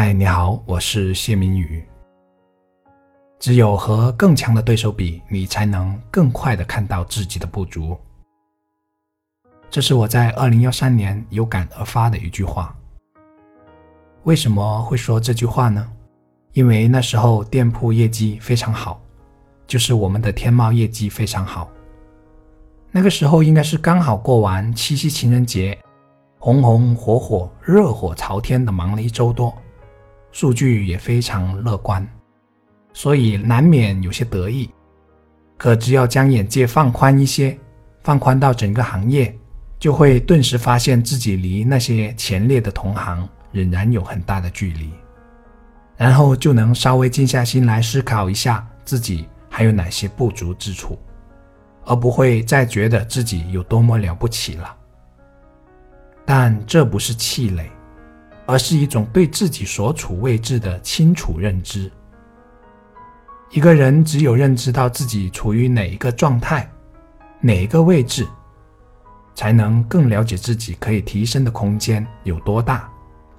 嗨，你好，我是谢明宇。只有和更强的对手比，你才能更快的看到自己的不足。这是我在二零幺三年有感而发的一句话。为什么会说这句话呢？因为那时候店铺业绩非常好，就是我们的天猫业绩非常好。那个时候应该是刚好过完七夕情人节，红红火火、热火朝天的忙了一周多。数据也非常乐观，所以难免有些得意。可只要将眼界放宽一些，放宽到整个行业，就会顿时发现自己离那些前列的同行仍然有很大的距离。然后就能稍微静下心来思考一下自己还有哪些不足之处，而不会再觉得自己有多么了不起了。但这不是气馁。而是一种对自己所处位置的清楚认知。一个人只有认知到自己处于哪一个状态、哪一个位置，才能更了解自己可以提升的空间有多大，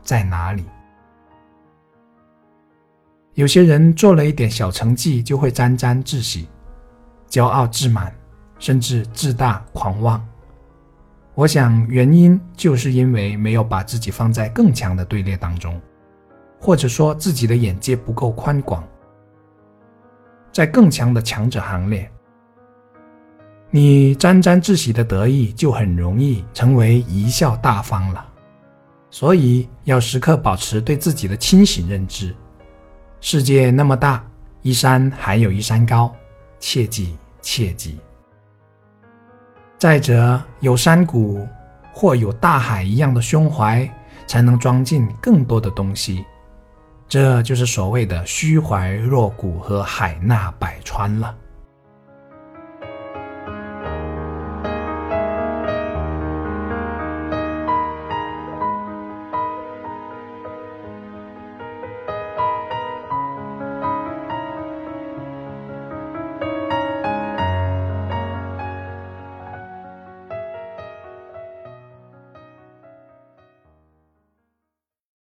在哪里。有些人做了一点小成绩就会沾沾自喜、骄傲自满，甚至自大狂妄。我想，原因就是因为没有把自己放在更强的队列当中，或者说自己的眼界不够宽广，在更强的强者行列，你沾沾自喜的得意就很容易成为贻笑大方了。所以要时刻保持对自己的清醒认知。世界那么大，一山还有一山高，切记切记。再者，有山谷或有大海一样的胸怀，才能装进更多的东西。这就是所谓的虚怀若谷和海纳百川了。